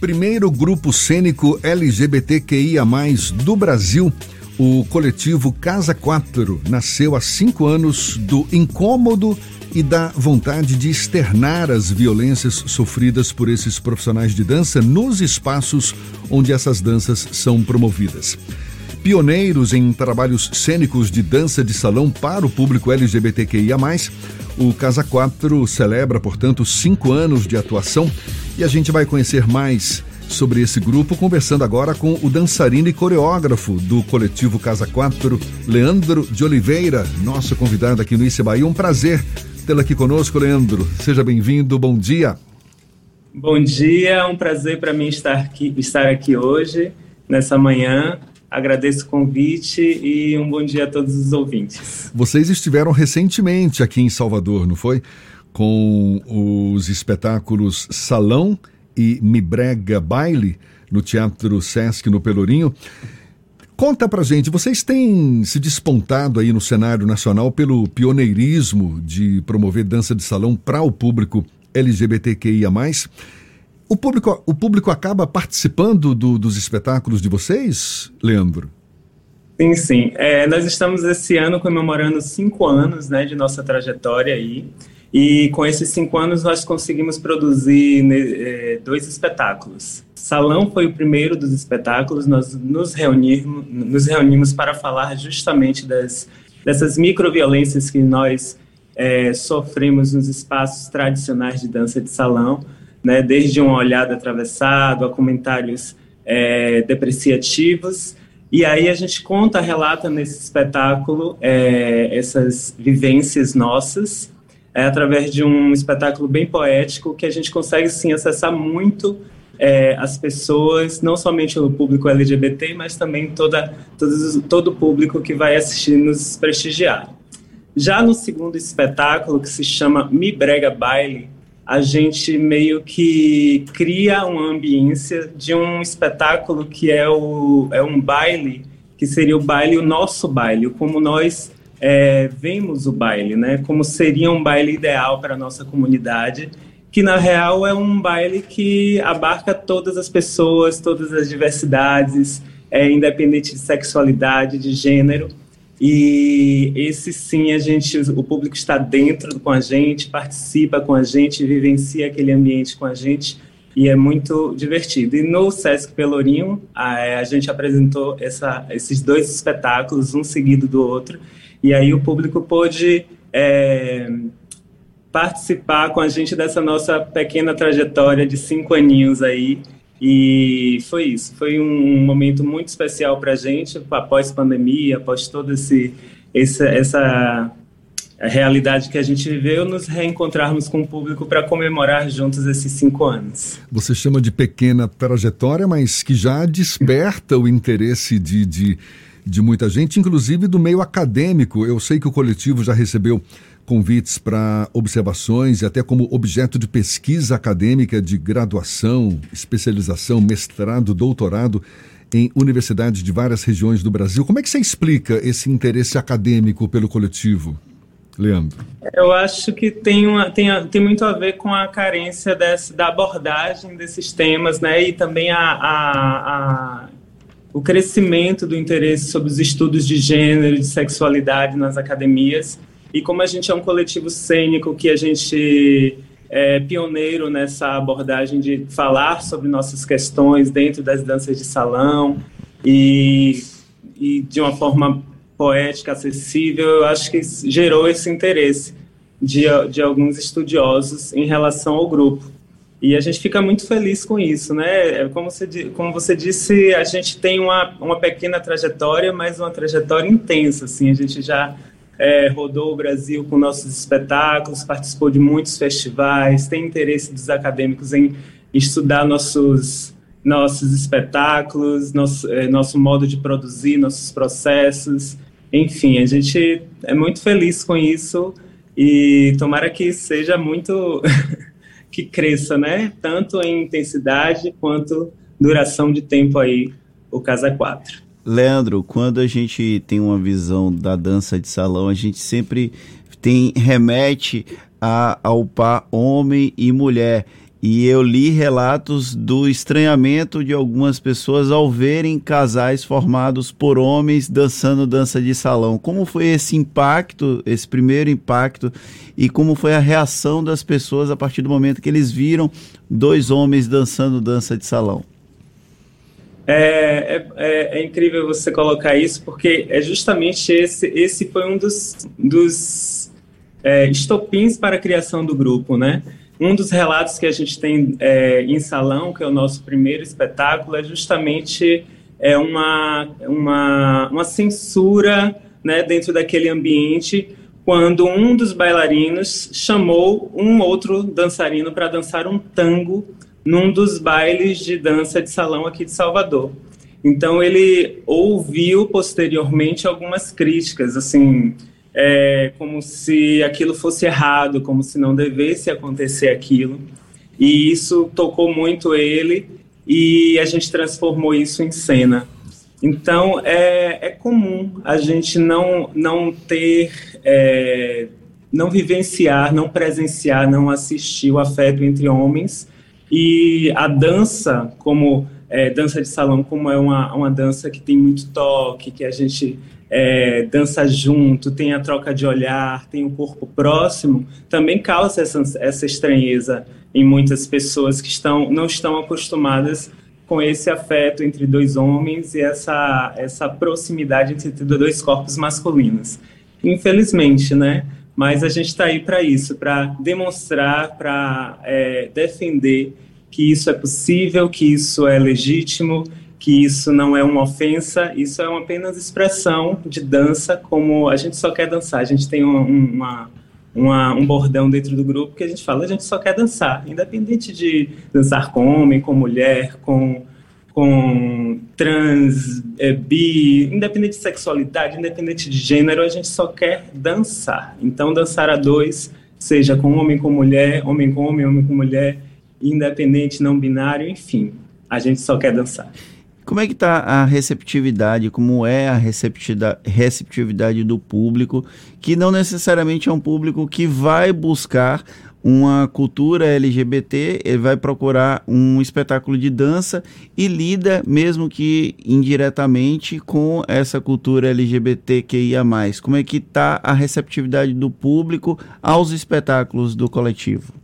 primeiro grupo cênico LGBTQIA, do Brasil, o coletivo Casa 4 nasceu há cinco anos do incômodo e da vontade de externar as violências sofridas por esses profissionais de dança nos espaços onde essas danças são promovidas. Pioneiros em trabalhos cênicos de dança de salão para o público LGBTQIA, o Casa 4 celebra, portanto, cinco anos de atuação e a gente vai conhecer mais sobre esse grupo conversando agora com o dançarino e coreógrafo do coletivo Casa 4, Leandro de Oliveira, nosso convidado aqui no Issa Bahia. Um prazer tê-lo aqui conosco, Leandro. Seja bem-vindo, bom dia. Bom dia, um prazer para mim estar aqui, estar aqui hoje, nessa manhã. Agradeço o convite e um bom dia a todos os ouvintes. Vocês estiveram recentemente aqui em Salvador, não foi? Com os espetáculos Salão e Mibrega Baile no Teatro Sesc no Pelourinho. Conta pra gente, vocês têm se despontado aí no cenário nacional pelo pioneirismo de promover dança de salão para o público LGBTQIA+. O público, o público acaba participando do, dos espetáculos de vocês, Leandro? Sim, sim. É, nós estamos esse ano comemorando cinco anos né, de nossa trajetória aí. Com esses cinco anos nós conseguimos produzir né, é, dois espetáculos. Salão foi o primeiro dos espetáculos. Nós nos reunimos, nos reunimos para falar justamente das, dessas microviolências que nós é, sofremos nos espaços tradicionais de dança de salão né, desde uma olhada atravessada a comentários é, depreciativos. E aí a gente conta, relata nesse espetáculo é, essas vivências nossas, é, através de um espetáculo bem poético que a gente consegue sim acessar muito é, as pessoas, não somente o público LGBT, mas também toda, todo, o público que vai assistir nos prestigiar. Já no segundo espetáculo, que se chama Mi Brega Baile, a gente meio que cria uma ambiência de um espetáculo que é, o, é um baile, que seria o baile, o nosso baile, como nós é, vemos o baile, né? Como seria um baile ideal para a nossa comunidade, que na real é um baile que abarca todas as pessoas, todas as diversidades, é, independente de sexualidade, de gênero. E esse sim, a gente, o público está dentro com a gente, participa com a gente, vivencia aquele ambiente com a gente e é muito divertido. E no Sesc Pelourinho, a, a gente apresentou essa, esses dois espetáculos, um seguido do outro, e aí o público pôde é, participar com a gente dessa nossa pequena trajetória de cinco aninhos aí, e foi isso, foi um momento muito especial para a gente, após pandemia, após toda esse, essa, essa realidade que a gente viveu, nos reencontrarmos com o público para comemorar juntos esses cinco anos. Você chama de pequena trajetória, mas que já desperta o interesse de, de, de muita gente, inclusive do meio acadêmico. Eu sei que o coletivo já recebeu convites para observações e até como objeto de pesquisa acadêmica de graduação, especialização, mestrado, doutorado em universidades de várias regiões do Brasil. Como é que você explica esse interesse acadêmico pelo coletivo? Leandro? Eu acho que tem, uma, tem, tem muito a ver com a carência desse, da abordagem desses temas, né? E também a, a, a, o crescimento do interesse sobre os estudos de gênero e de sexualidade nas academias. E como a gente é um coletivo cênico que a gente é pioneiro nessa abordagem de falar sobre nossas questões dentro das danças de salão e, e de uma forma poética, acessível, eu acho que gerou esse interesse de, de alguns estudiosos em relação ao grupo. E a gente fica muito feliz com isso, né? É como você, como você disse, a gente tem uma, uma pequena trajetória, mas uma trajetória intensa, assim, a gente já é, rodou o Brasil com nossos espetáculos, participou de muitos festivais, tem interesse dos acadêmicos em estudar nossos, nossos espetáculos, nosso, é, nosso modo de produzir, nossos processos. Enfim, a gente é muito feliz com isso e tomara que seja muito. que cresça, né? Tanto em intensidade quanto duração de tempo aí, o Casa 4. Leandro, quando a gente tem uma visão da dança de salão, a gente sempre tem remete a, ao par homem e mulher. E eu li relatos do estranhamento de algumas pessoas ao verem casais formados por homens dançando dança de salão. Como foi esse impacto, esse primeiro impacto, e como foi a reação das pessoas a partir do momento que eles viram dois homens dançando dança de salão? É, é, é incrível você colocar isso, porque é justamente esse, esse foi um dos, dos é, estopins para a criação do grupo, né? Um dos relatos que a gente tem é, em Salão, que é o nosso primeiro espetáculo, é justamente é uma, uma, uma censura né, dentro daquele ambiente, quando um dos bailarinos chamou um outro dançarino para dançar um tango num dos bailes de dança de salão aqui de Salvador. Então ele ouviu posteriormente algumas críticas, assim, é, como se aquilo fosse errado, como se não devesse acontecer aquilo. E isso tocou muito ele e a gente transformou isso em cena. Então é, é comum a gente não, não ter, é, não vivenciar, não presenciar, não assistir o afeto entre homens e a dança, como é, dança de salão, como é uma, uma dança que tem muito toque, que a gente é, dança junto, tem a troca de olhar, tem o corpo próximo, também causa essa, essa estranheza em muitas pessoas que estão, não estão acostumadas com esse afeto entre dois homens e essa, essa proximidade entre dois corpos masculinos. Infelizmente, né? Mas a gente está aí para isso, para demonstrar, para é, defender que isso é possível, que isso é legítimo que isso não é uma ofensa, isso é uma apenas expressão de dança, como a gente só quer dançar. A gente tem uma, uma, um bordão dentro do grupo que a gente fala, a gente só quer dançar, independente de dançar com homem, com mulher, com, com trans, é, bi, independente de sexualidade, independente de gênero, a gente só quer dançar. Então, dançar a dois, seja com homem com mulher, homem com homem, homem com mulher, independente, não binário, enfim, a gente só quer dançar. Como é que está a receptividade, como é a receptividade do público, que não necessariamente é um público que vai buscar uma cultura LGBT, ele vai procurar um espetáculo de dança e lida, mesmo que indiretamente, com essa cultura LGBTQIA+. Como é que está a receptividade do público aos espetáculos do coletivo?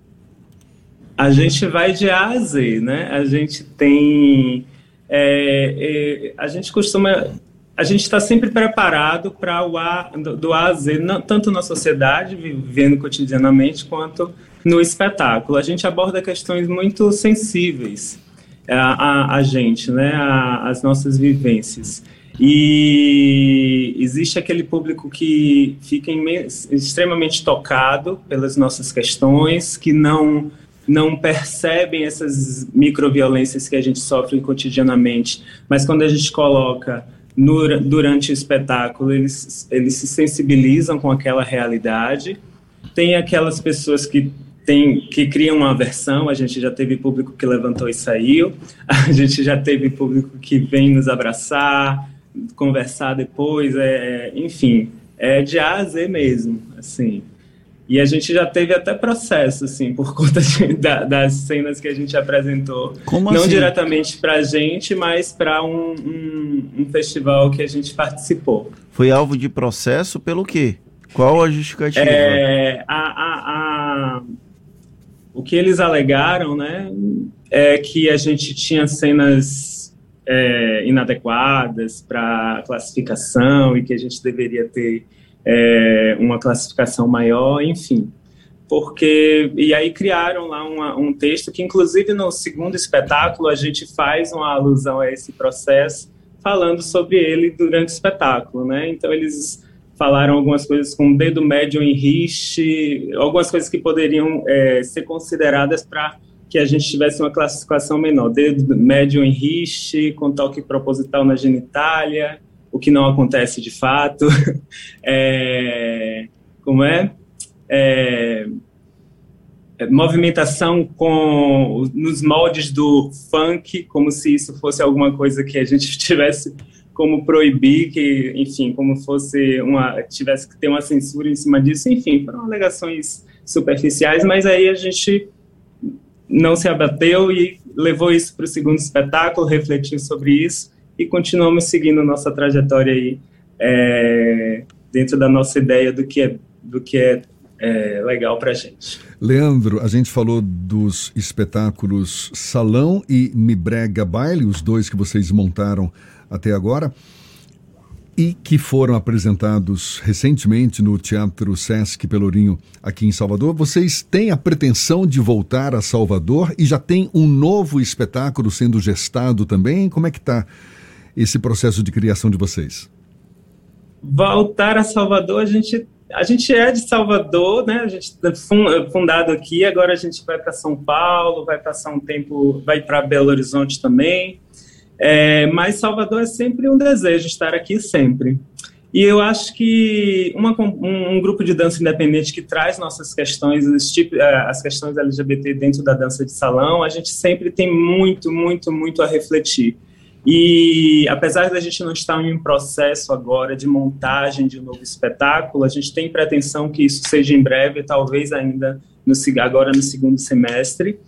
A gente vai de A a Z, né? A gente tem é, é, a gente costuma a gente está sempre preparado para o A, do, do A a Z, não, tanto na sociedade, vivendo cotidianamente, quanto no espetáculo. A gente aborda questões muito sensíveis a, a, a gente, né, a, as nossas vivências. E existe aquele público que fica extremamente tocado pelas nossas questões, que não não percebem essas microviolências que a gente sofre cotidianamente, mas quando a gente coloca no, durante o espetáculo, eles, eles se sensibilizam com aquela realidade. Tem aquelas pessoas que tem, que criam uma aversão, a gente já teve público que levantou e saiu, a gente já teve público que vem nos abraçar, conversar depois, é, enfim, é de A a Z mesmo, assim. E a gente já teve até processo, assim, por conta de, da, das cenas que a gente apresentou. Como Não assim? diretamente para a gente, mas para um, um, um, festival que a gente participou. Foi alvo de processo pelo quê? Qual a justificativa? É, a, a, a, o que eles alegaram, né, é que a gente tinha cenas é, inadequadas para classificação e que a gente deveria ter é, uma classificação maior, enfim. Porque, e aí criaram lá uma, um texto que, inclusive, no segundo espetáculo, a gente faz uma alusão a esse processo, falando sobre ele durante o espetáculo, né? Então, eles falaram algumas coisas com dedo médio em riste, algumas coisas que poderiam é, ser consideradas para que a gente tivesse uma classificação menor, dedo médio em riste, com toque proposital na genitália, o que não acontece de fato. é, como é? é? é? movimentação com nos moldes do funk, como se isso fosse alguma coisa que a gente tivesse como proibir, que, enfim, como fosse uma tivesse que ter uma censura em cima disso, enfim, foram alegações superficiais, mas aí a gente não se abateu e levou isso para o segundo espetáculo, refletiu sobre isso e continuamos seguindo nossa trajetória aí é, dentro da nossa ideia do que é, do que é, é legal para gente. Leandro, a gente falou dos espetáculos Salão e Mibrega Baile, os dois que vocês montaram até agora e que foram apresentados recentemente no Teatro Sesc Pelourinho aqui em Salvador. Vocês têm a pretensão de voltar a Salvador e já tem um novo espetáculo sendo gestado também? Como é que está esse processo de criação de vocês? Voltar a Salvador, a gente a gente é de Salvador, né? A gente é fundado aqui, agora a gente vai para São Paulo, vai passar um tempo, vai para Belo Horizonte também. É, mas Salvador é sempre um desejo estar aqui sempre. E eu acho que uma, um, um, grupo de dança independente que traz nossas questões, tipo, é, as questões LGBT dentro da dança de salão, a gente sempre tem muito, muito, muito a refletir. E apesar da gente não estar em processo agora de montagem de um novo espetáculo, a gente tem pretensão que isso seja em breve, talvez ainda no, agora no segundo semestre.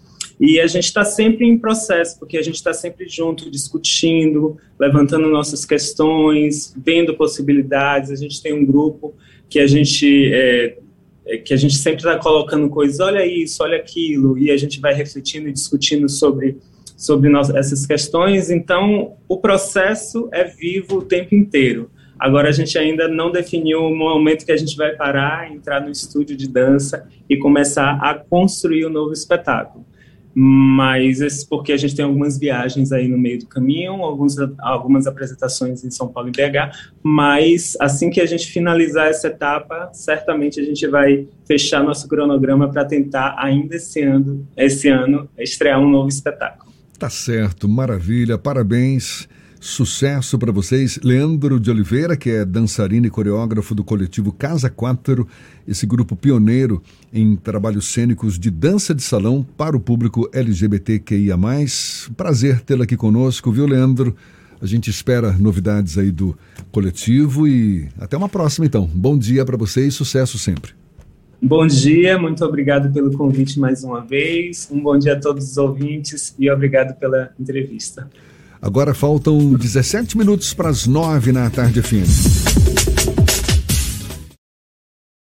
E a gente está sempre em processo, porque a gente está sempre junto, discutindo, levantando nossas questões, vendo possibilidades. A gente tem um grupo que a gente é, é que a gente sempre está colocando coisas, olha isso, olha aquilo, e a gente vai refletindo e discutindo sobre sobre nós, essas questões. Então, o processo é vivo o tempo inteiro. Agora a gente ainda não definiu o momento que a gente vai parar, entrar no estúdio de dança e começar a construir o um novo espetáculo mas porque a gente tem algumas viagens aí no meio do caminho, alguns, algumas apresentações em São Paulo e BH, mas assim que a gente finalizar essa etapa, certamente a gente vai fechar nosso cronograma para tentar ainda esse ano, esse ano estrear um novo espetáculo. Tá certo, maravilha, parabéns. Sucesso para vocês. Leandro de Oliveira, que é dançarino e coreógrafo do coletivo Casa Quatro, esse grupo pioneiro em trabalhos cênicos de dança de salão para o público LGBTQIA. Prazer tê-lo aqui conosco, viu, Leandro? A gente espera novidades aí do coletivo e até uma próxima, então. Bom dia para vocês, sucesso sempre. Bom dia, muito obrigado pelo convite mais uma vez. Um bom dia a todos os ouvintes e obrigado pela entrevista. Agora faltam 17 minutos para as 9 na tarde fim.